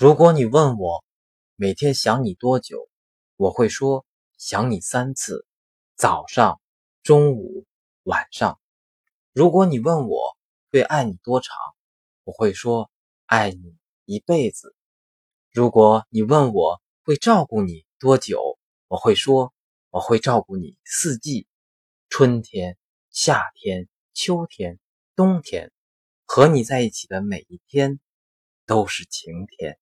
如果你问我每天想你多久我会说想你三次早上中午晚上。如果你问我会爱你多长我会说爱你一辈子。如果你问我会照顾你多久我会说我会照顾你四季春天夏天秋天冬天和你在一起的每一天都是晴天。